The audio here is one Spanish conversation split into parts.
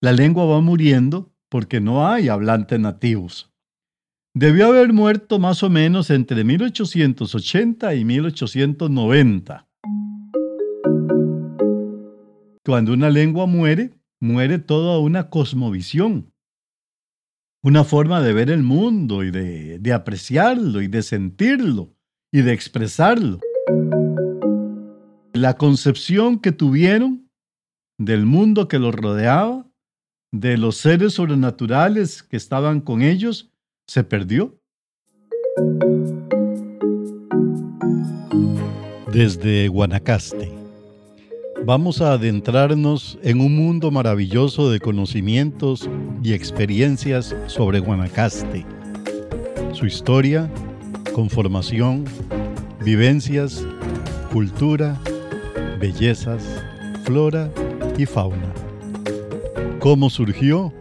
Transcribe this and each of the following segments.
la lengua va muriendo porque no hay hablantes nativos. Debió haber muerto más o menos entre 1880 y 1890. Cuando una lengua muere, muere toda una cosmovisión, una forma de ver el mundo y de, de apreciarlo y de sentirlo y de expresarlo. La concepción que tuvieron del mundo que los rodeaba, de los seres sobrenaturales que estaban con ellos, se perdió. Desde Guanacaste, vamos a adentrarnos en un mundo maravilloso de conocimientos y experiencias sobre Guanacaste, su historia, conformación, vivencias, cultura, bellezas, flora y fauna. ¿Cómo surgió?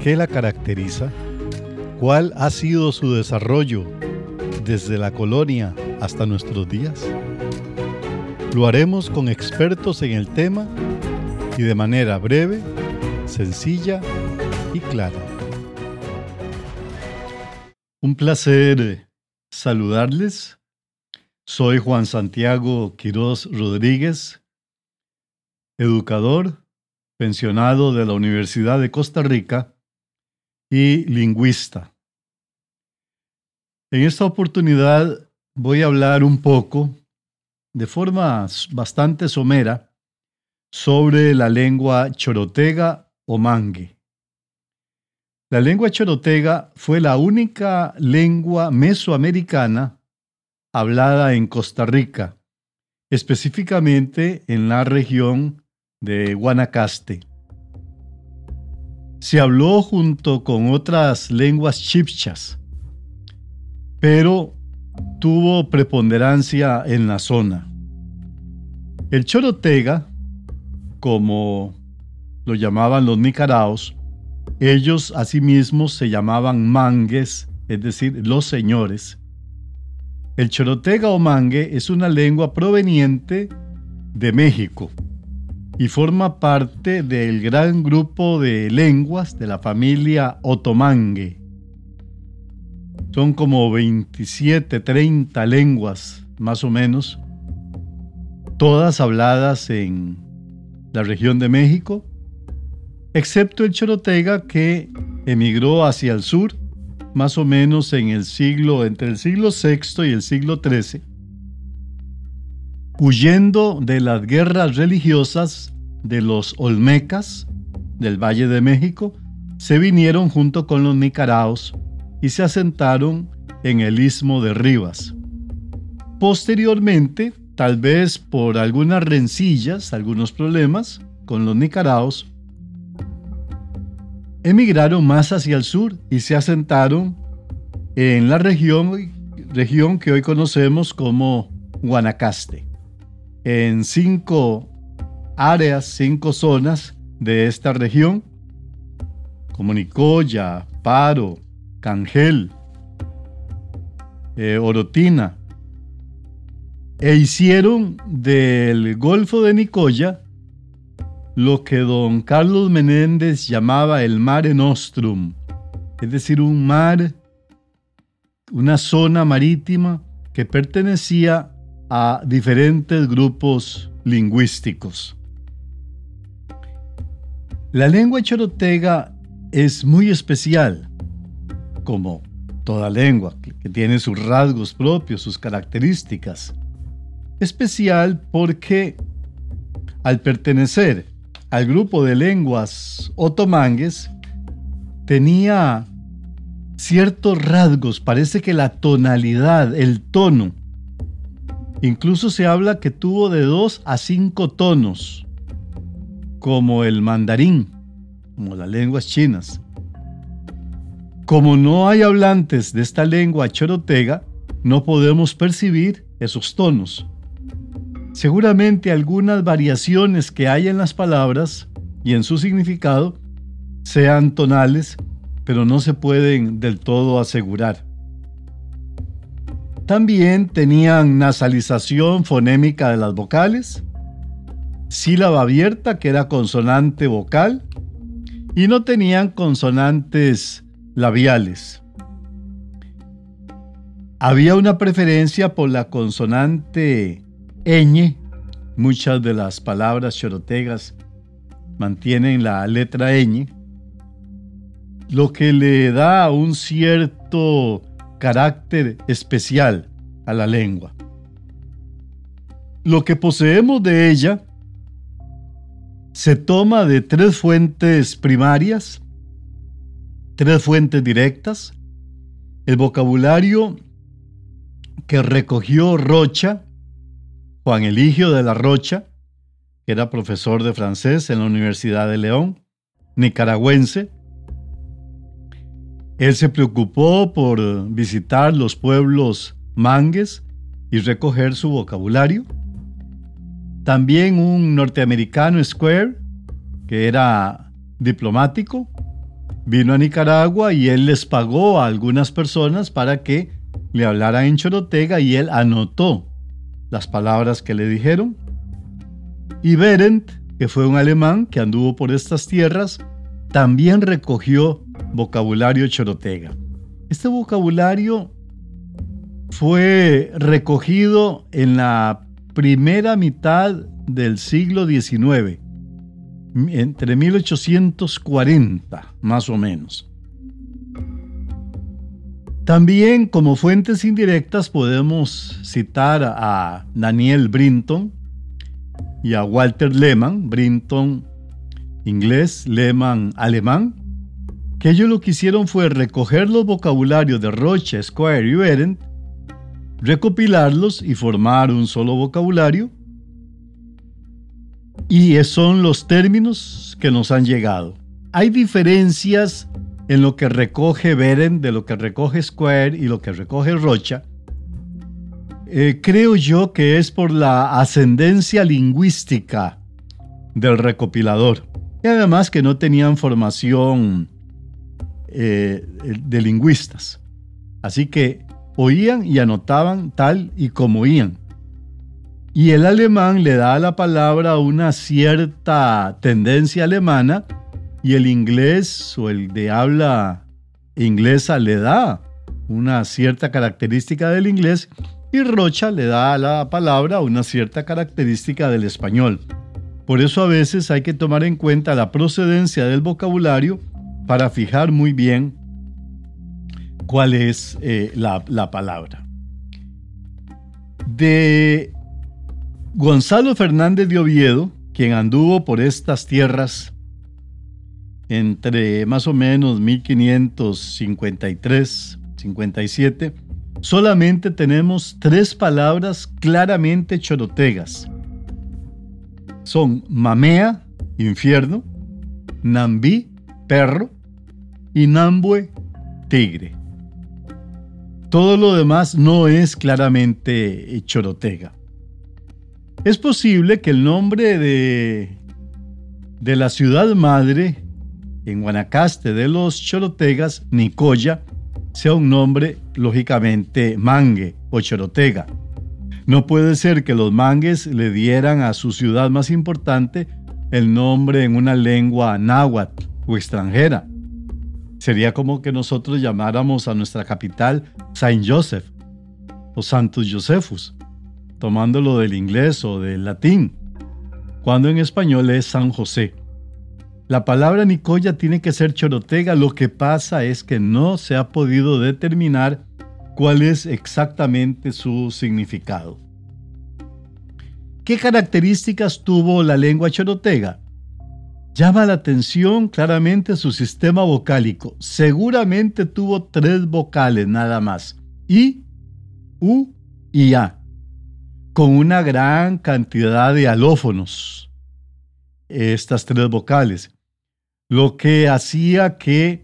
¿Qué la caracteriza? ¿Cuál ha sido su desarrollo desde la colonia hasta nuestros días? Lo haremos con expertos en el tema y de manera breve, sencilla y clara. Un placer saludarles. Soy Juan Santiago Quiroz Rodríguez, educador, de la Universidad de Costa Rica y lingüista. En esta oportunidad voy a hablar un poco, de forma bastante somera, sobre la lengua chorotega o mangue. La lengua chorotega fue la única lengua mesoamericana hablada en Costa Rica, específicamente en la región de Guanacaste. Se habló junto con otras lenguas chipchas, pero tuvo preponderancia en la zona. El chorotega, como lo llamaban los nicaraos, ellos asimismo se llamaban mangues, es decir, los señores. El chorotega o mangue es una lengua proveniente de México y forma parte del gran grupo de lenguas de la familia otomangue. Son como 27, 30 lenguas, más o menos, todas habladas en la región de México, excepto el chorotega que emigró hacia el sur, más o menos en el siglo, entre el siglo VI y el siglo XIII, huyendo de las guerras religiosas de los olmecas del Valle de México, se vinieron junto con los nicaraos y se asentaron en el istmo de Rivas. Posteriormente, tal vez por algunas rencillas, algunos problemas con los nicaraos, emigraron más hacia el sur y se asentaron en la región, región que hoy conocemos como Guanacaste, en cinco áreas, cinco zonas de esta región, como Nicoya, Paro, Cangel, eh, Orotina, e hicieron del Golfo de Nicoya lo que don Carlos Menéndez llamaba el Mare Nostrum, es decir, un mar, una zona marítima que pertenecía a diferentes grupos lingüísticos. La lengua chorotega es muy especial como toda lengua, que tiene sus rasgos propios, sus características. Especial porque al pertenecer al grupo de lenguas otomangues, tenía ciertos rasgos, parece que la tonalidad, el tono, incluso se habla que tuvo de dos a cinco tonos, como el mandarín, como las lenguas chinas. Como no hay hablantes de esta lengua chorotega, no podemos percibir esos tonos. Seguramente algunas variaciones que hay en las palabras y en su significado sean tonales, pero no se pueden del todo asegurar. También tenían nasalización fonémica de las vocales, sílaba abierta que era consonante vocal y no tenían consonantes labiales. Había una preferencia por la consonante ñ. Muchas de las palabras chorotegas mantienen la letra ñ, lo que le da un cierto carácter especial a la lengua. Lo que poseemos de ella se toma de tres fuentes primarias, tres fuentes directas, el vocabulario que recogió Rocha, Juan Eligio de la Rocha, que era profesor de francés en la Universidad de León, nicaragüense. Él se preocupó por visitar los pueblos mangues y recoger su vocabulario. También un norteamericano Square, que era diplomático, vino a Nicaragua y él les pagó a algunas personas para que le hablaran en chorotega y él anotó las palabras que le dijeron. Y Berendt, que fue un alemán que anduvo por estas tierras, también recogió vocabulario chorotega. Este vocabulario fue recogido en la primera mitad del siglo XIX, entre 1840 más o menos. También como fuentes indirectas podemos citar a Daniel Brinton y a Walter Lehmann, Brinton inglés, Lehmann alemán, que ellos lo que hicieron fue recoger los vocabularios de Roche, Square y Berendt recopilarlos y formar un solo vocabulario. Y son los términos que nos han llegado. Hay diferencias en lo que recoge Beren, de lo que recoge Square y lo que recoge Rocha. Eh, creo yo que es por la ascendencia lingüística del recopilador. Y además que no tenían formación eh, de lingüistas. Así que oían y anotaban tal y como oían. Y el alemán le da a la palabra una cierta tendencia alemana y el inglés o el de habla inglesa le da una cierta característica del inglés y Rocha le da a la palabra una cierta característica del español. Por eso a veces hay que tomar en cuenta la procedencia del vocabulario para fijar muy bien cuál es eh, la, la palabra. De Gonzalo Fernández de Oviedo, quien anduvo por estas tierras entre más o menos 1553, 57, solamente tenemos tres palabras claramente chorotegas. Son mamea, infierno, nambí, perro, y nambue, tigre. Todo lo demás no es claramente chorotega. Es posible que el nombre de, de la ciudad madre en Guanacaste de los chorotegas, Nicoya, sea un nombre lógicamente mangue o chorotega. No puede ser que los mangues le dieran a su ciudad más importante el nombre en una lengua náhuatl o extranjera. Sería como que nosotros llamáramos a nuestra capital Saint Joseph o Santos Josephus, tomándolo del inglés o del latín, cuando en español es San José. La palabra Nicoya tiene que ser chorotega, lo que pasa es que no se ha podido determinar cuál es exactamente su significado. ¿Qué características tuvo la lengua chorotega? Llama la atención claramente su sistema vocálico. Seguramente tuvo tres vocales nada más. I, U y A. Con una gran cantidad de alófonos. Estas tres vocales. Lo que hacía que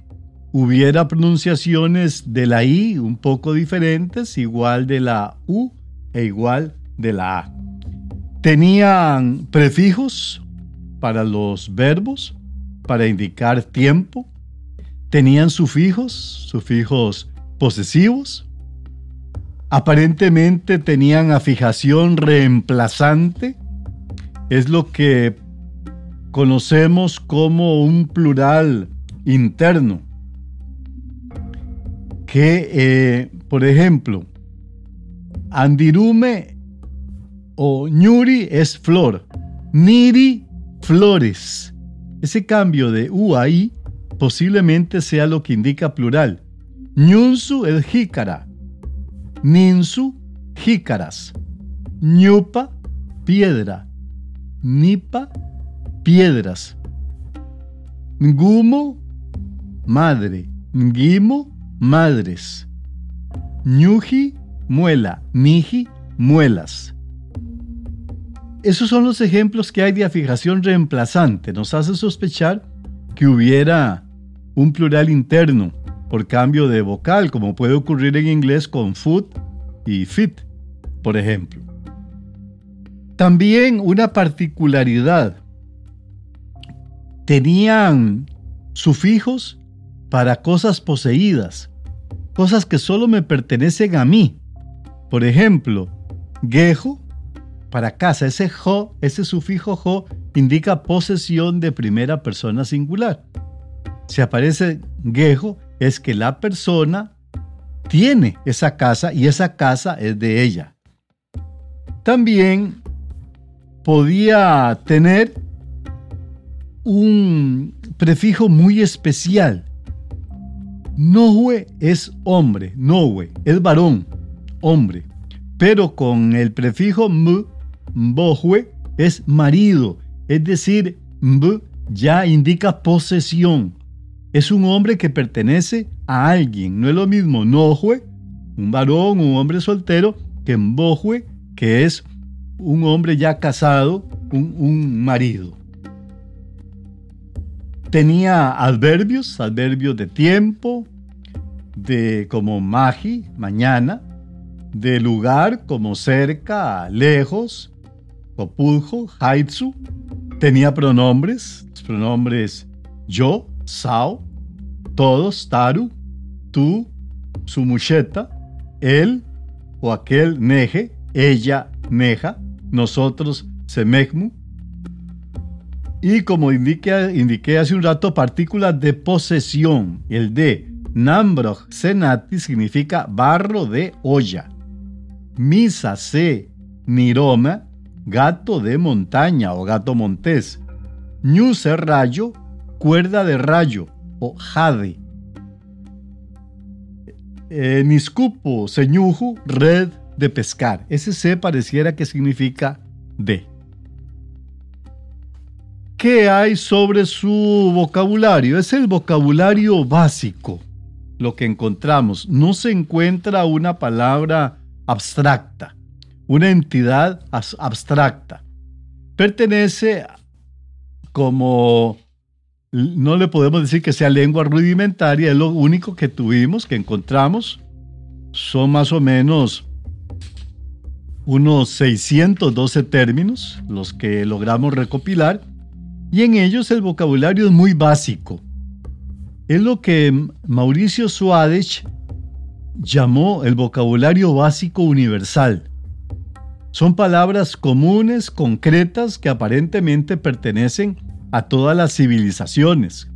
hubiera pronunciaciones de la I un poco diferentes, igual de la U e igual de la A. Tenían prefijos para los verbos, para indicar tiempo. Tenían sufijos, sufijos posesivos. Aparentemente tenían afijación reemplazante. Es lo que conocemos como un plural interno. Que, eh, por ejemplo, Andirume o ñuri es flor, niri flores. Ese cambio de u a i posiblemente sea lo que indica plural. Ñunsu es jícara, ninsu jícaras, ñupa piedra, nipa piedras, ngumo madre, ngimo madres, ñuji muela, niji muelas. Esos son los ejemplos que hay de afijación reemplazante. Nos hace sospechar que hubiera un plural interno por cambio de vocal, como puede ocurrir en inglés con foot y fit, por ejemplo. También una particularidad. Tenían sufijos para cosas poseídas, cosas que solo me pertenecen a mí. Por ejemplo, gejo para casa. Ese jo, ese sufijo jo, indica posesión de primera persona singular. Si aparece gejo, es que la persona tiene esa casa y esa casa es de ella. También podía tener un prefijo muy especial. Nohue es hombre, Nohue es varón, hombre, pero con el prefijo m Mbohue es marido, es decir, mb ya indica posesión. Es un hombre que pertenece a alguien. No es lo mismo Nohue, un varón, un hombre soltero, que Mbohue, que es un hombre ya casado, un, un marido. Tenía adverbios, adverbios de tiempo, de como magi, mañana, de lugar como cerca, lejos, Populjo, Haitsu, tenía pronombres, los pronombres yo, Sao, todos, Taru, tú, su mucheta, él o aquel Neje, ella, Neja, nosotros, Semekmu. Y como indiqué, indiqué hace un rato, partículas de posesión. El de Nambroj Senati significa barro de olla. Misa se Niroma gato de montaña o gato montés. Ñuse rayo, cuerda de rayo o jade. Eh, niscupo, señuju, red de pescar. Ese C pareciera que significa de. ¿Qué hay sobre su vocabulario? Es el vocabulario básico, lo que encontramos. No se encuentra una palabra abstracta una entidad abstracta. Pertenece como, no le podemos decir que sea lengua rudimentaria, es lo único que tuvimos, que encontramos. Son más o menos unos 612 términos los que logramos recopilar y en ellos el vocabulario es muy básico. Es lo que Mauricio Suárez llamó el vocabulario básico universal. Son palabras comunes, concretas, que aparentemente pertenecen a todas las civilizaciones.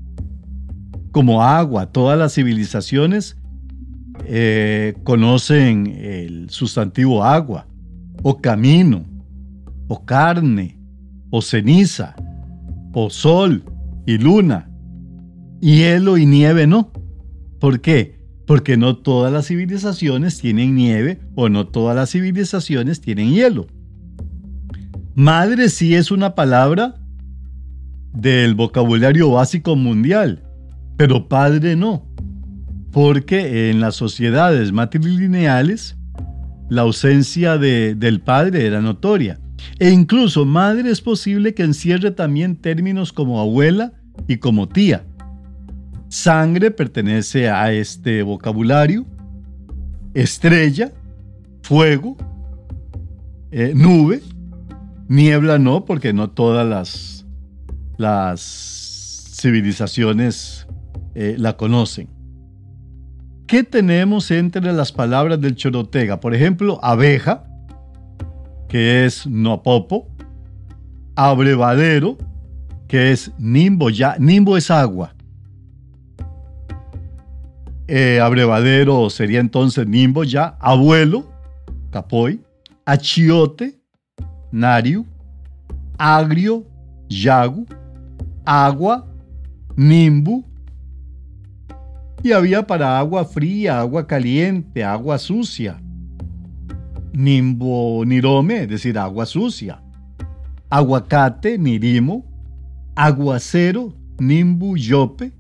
Como agua, todas las civilizaciones eh, conocen el sustantivo agua, o camino, o carne, o ceniza, o sol y luna. Hielo y nieve no. ¿Por qué? Porque no todas las civilizaciones tienen nieve o no todas las civilizaciones tienen hielo. Madre sí es una palabra del vocabulario básico mundial, pero padre no, porque en las sociedades matrilineales la ausencia de, del padre era notoria. E incluso madre es posible que encierre también términos como abuela y como tía. Sangre pertenece a este vocabulario. Estrella, fuego, eh, nube, niebla no, porque no todas las, las civilizaciones eh, la conocen. ¿Qué tenemos entre las palabras del Chorotega? Por ejemplo, abeja, que es nopopo, abrevadero, que es Nimbo ya. Nimbo es agua. Eh, abrevadero sería entonces Nimbo ya. Abuelo, Capoy. Achiote, Nariu. Agrio, Yagu. Agua, Nimbu. Y había para agua fría, agua caliente, agua sucia. Nimbo Nirome, es decir, agua sucia. Aguacate, Nirimo. Aguacero, Nimbu Yope.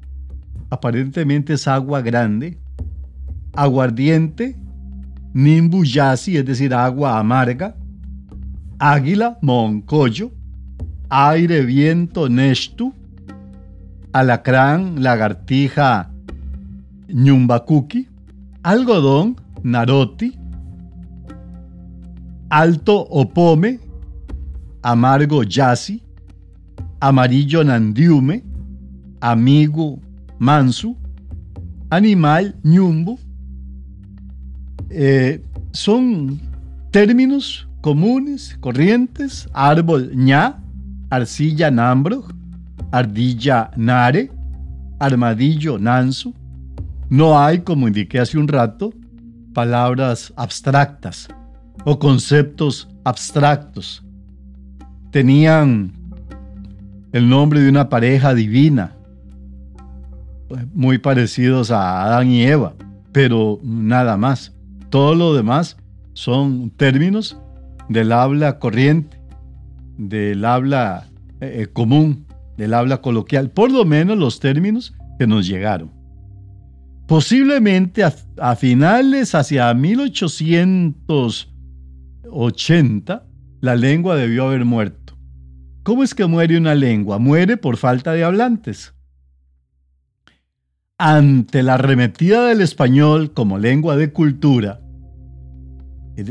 Aparentemente es agua grande. Aguardiente, Nimbu Yasi, es decir, agua amarga. Águila, Moncoyo. Aire, viento, Neshtu. Alacrán, lagartija, Ñumbacuki. Algodón, Naroti alto opome, amargo yasi, amarillo nandiume, amigo mansu, animal ñumbo. Eh, son términos comunes, corrientes, árbol ña, arcilla nambro, ardilla nare, armadillo nansu. No hay, como indiqué hace un rato, palabras abstractas o conceptos abstractos. Tenían el nombre de una pareja divina, muy parecidos a Adán y Eva, pero nada más. Todo lo demás son términos del habla corriente, del habla eh, eh, común, del habla coloquial, por lo menos los términos que nos llegaron. Posiblemente a, a finales hacia 1800 80, la lengua debió haber muerto. ¿Cómo es que muere una lengua? Muere por falta de hablantes. Ante la arremetida del español como lengua de cultura,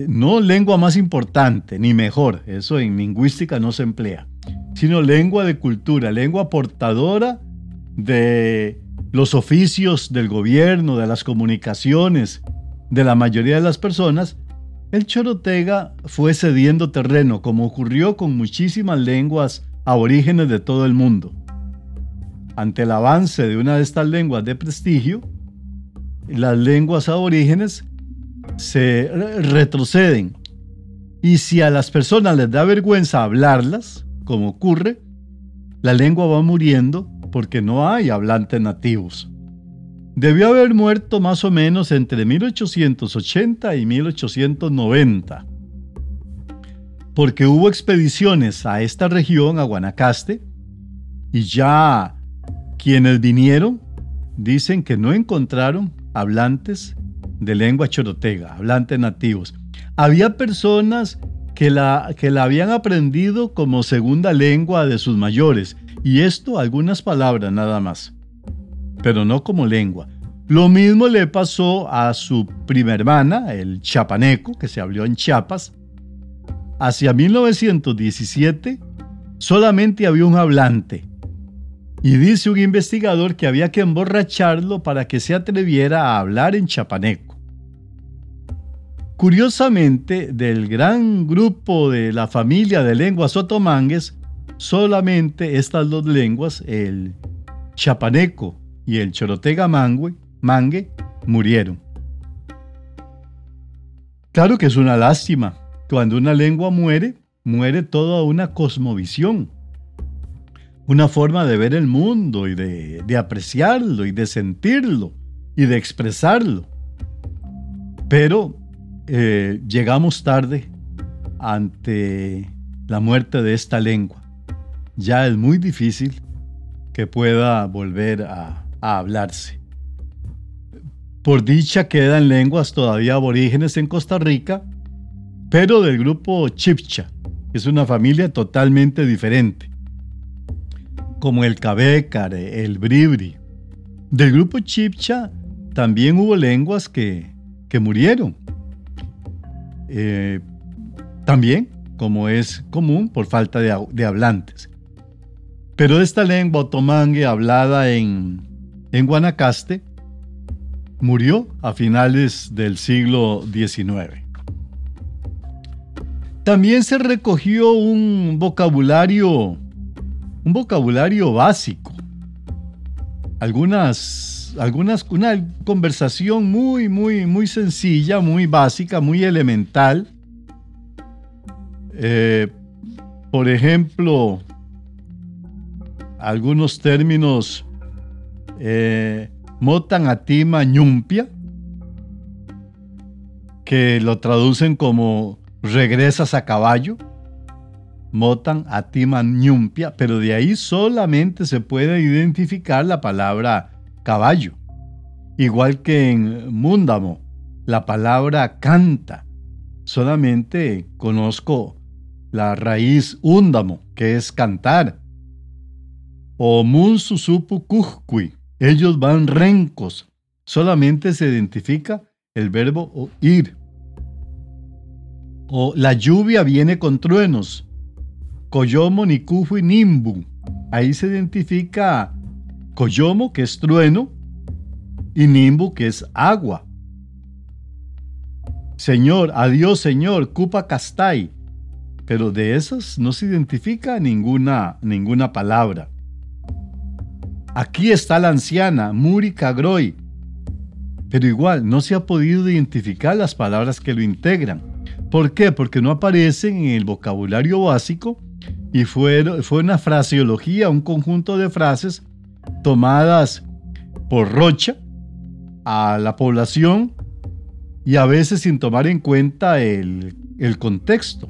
no lengua más importante ni mejor, eso en lingüística no se emplea, sino lengua de cultura, lengua portadora de los oficios del gobierno, de las comunicaciones, de la mayoría de las personas, el chorotega fue cediendo terreno, como ocurrió con muchísimas lenguas aborígenes de todo el mundo. Ante el avance de una de estas lenguas de prestigio, las lenguas aborígenes se retroceden. Y si a las personas les da vergüenza hablarlas, como ocurre, la lengua va muriendo porque no hay hablantes nativos. Debió haber muerto más o menos entre 1880 y 1890, porque hubo expediciones a esta región, a Guanacaste, y ya quienes vinieron dicen que no encontraron hablantes de lengua chorotega, hablantes nativos. Había personas que la, que la habían aprendido como segunda lengua de sus mayores, y esto algunas palabras nada más pero no como lengua. Lo mismo le pasó a su prima hermana, el chapaneco, que se habló en Chiapas. Hacia 1917 solamente había un hablante. Y dice un investigador que había que emborracharlo para que se atreviera a hablar en chapaneco. Curiosamente, del gran grupo de la familia de lenguas otomangues, solamente estas dos lenguas, el chapaneco y el chorotega mangue, mangue murieron. Claro que es una lástima. Cuando una lengua muere, muere toda una cosmovisión, una forma de ver el mundo y de, apreciarlo y de sentirlo y de expresarlo. Pero eh, llegamos tarde ante la muerte de esta lengua. Ya es muy difícil que pueda volver a, a hablarse. Por dicha quedan lenguas todavía aborígenes en Costa Rica, pero del grupo Chipcha, es una familia totalmente diferente, como el Cabécar, el Bribri. Del grupo Chipcha también hubo lenguas que, que murieron. Eh, también, como es común, por falta de, de hablantes. Pero esta lengua otomangue hablada en en Guanacaste, murió a finales del siglo XIX. También se recogió un vocabulario un vocabulario básico, algunas, algunas, una conversación muy, muy, muy sencilla, muy básica, muy elemental. Eh, por ejemplo, algunos términos eh, motan atima ñumpia, que lo traducen como regresas a caballo motan atiman ñumpia, pero de ahí solamente se puede identificar la palabra caballo. Igual que en Múndamo, la palabra canta. Solamente conozco la raíz úndamo, que es cantar. O mun susupu ellos van rencos. Solamente se identifica el verbo ir. O la lluvia viene con truenos. Koyomo, Nikufu y Nimbu. Ahí se identifica Koyomo, que es trueno, y Nimbu, que es agua. Señor, adiós Señor, Kupa Kastai. Pero de esas no se identifica ninguna, ninguna palabra. Aquí está la anciana, Muri Kagroi. Pero igual no se ha podido identificar las palabras que lo integran. ¿Por qué? Porque no aparecen en el vocabulario básico y fue, fue una fraseología, un conjunto de frases tomadas por Rocha a la población y a veces sin tomar en cuenta el, contexto.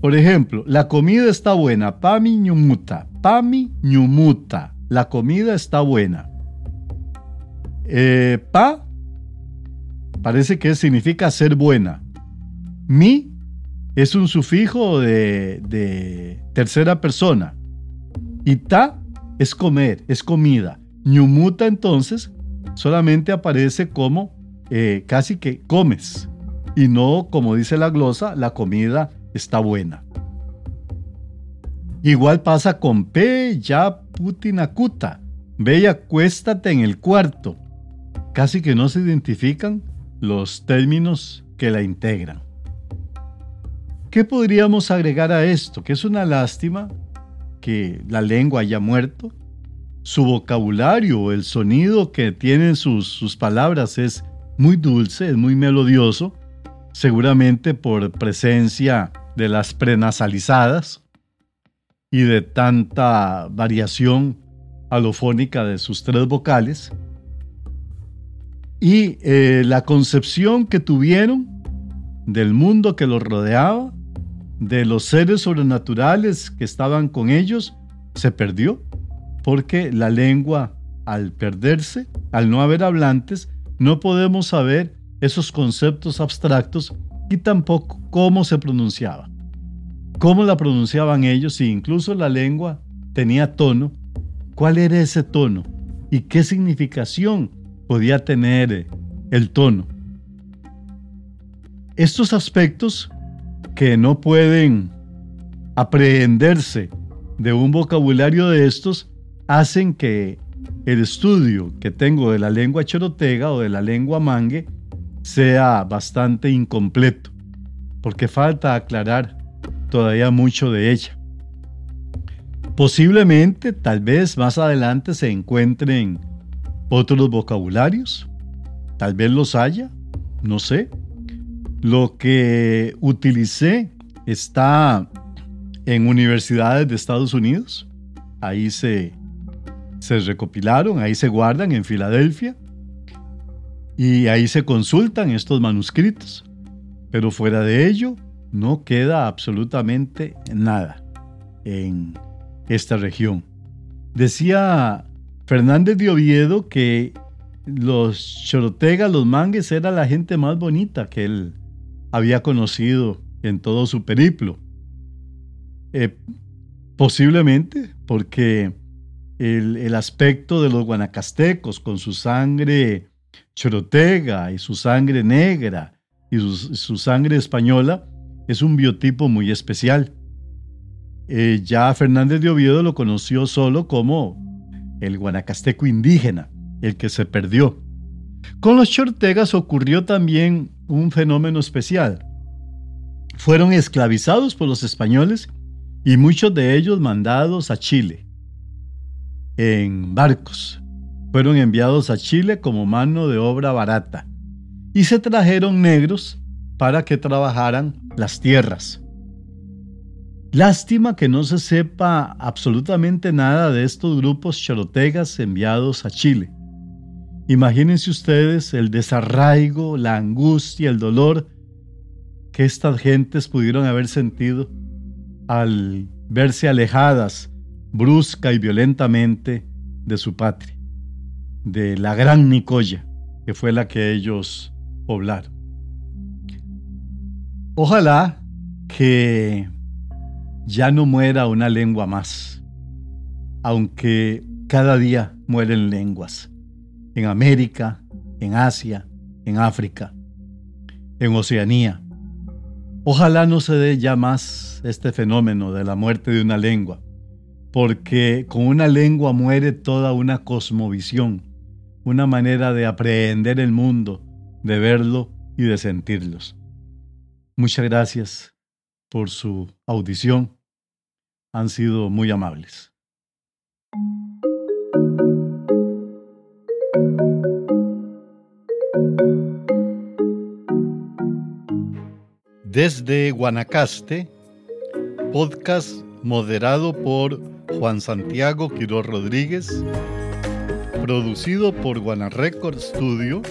Por ejemplo, la comida está buena, pami ñumuta, pami ñumuta, la comida está buena. Eh, pa parece que significa ser buena. Mi es un sufijo de, tercera persona. Y ta es comer, es comida. Ñumuta entonces solamente aparece como eh, casi que comes. Y no, como dice la glosa, la comida está buena. Igual pasa con P, ya putinacuta. Ve y acuéstate en el cuarto. Casi que no se identifican los términos que la integran. ¿Qué podríamos agregar a esto? Que es una lástima que la lengua haya muerto. Su vocabulario, el sonido que tienen sus, sus palabras es muy dulce, es muy melodioso, seguramente por presencia de las prenasalizadas y de tanta variación alofónica de sus tres vocales. Y eh, la concepción que tuvieron del mundo que los rodeaba de los seres sobrenaturales que estaban con ellos se perdió, porque la lengua, al perderse, al no haber hablantes, no podemos saber esos conceptos abstractos y tampoco cómo se pronunciaba. Cómo la pronunciaban ellos si incluso la lengua tenía tono, cuál era ese tono y qué significación podía tener el tono. Estos aspectos que no pueden aprehenderse de un vocabulario de estos hacen que el estudio que tengo de la lengua chorotega o de la lengua mangue sea bastante incompleto, porque falta aclarar todavía mucho de ella. Posiblemente, tal vez más adelante se encuentren otros vocabularios, tal vez los haya, no sé, lo que utilicé está en universidades de Estados Unidos. Ahí se, se recopilaron, ahí se guardan en Filadelfia. Y ahí se consultan estos manuscritos. Pero fuera de ello, no queda absolutamente nada en esta región. Decía Fernández de Oviedo que los chorotegas, los mangues, era la gente más bonita que él había conocido en todo su periplo. Eh, posiblemente porque el, aspecto de los guanacastecos con su sangre chorotega y su sangre negra y su, sangre española es un biotipo muy especial. Eh, ya Fernández de Oviedo lo conoció solo como el guanacasteco indígena, el que se perdió. Con los chortegas ocurrió también un fenómeno especial. Fueron esclavizados por los españoles y muchos de ellos mandados a Chile en barcos. Fueron enviados a Chile como mano de obra barata y se trajeron negros para que trabajaran las tierras. Lástima que no se sepa absolutamente nada de estos grupos chorotegas enviados a Chile. Imagínense ustedes el desarraigo, la angustia, el dolor que estas gentes pudieron haber sentido al verse alejadas brusca y violentamente de su patria, de la gran Nicoya, que fue la que ellos poblaron. Ojalá que ya no muera una lengua más, aunque cada día mueren lenguas, en América, en Asia, en África, en Oceanía. Ojalá no se dé ya más este fenómeno de la muerte de una lengua, porque con una lengua muere toda una cosmovisión, una manera de aprehender el mundo, de verlo y de sentirlos. Muchas gracias por su audición han sido muy amables. Desde Guanacaste, podcast moderado por Juan Santiago Quiroz Rodríguez, producido por Guanarecord Studio,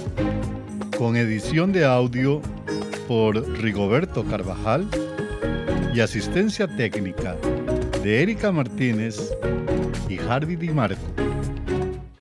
con edición de audio por Rigoberto Carvajal y asistencia técnica de Erika Martínez y Harvey Di Marco.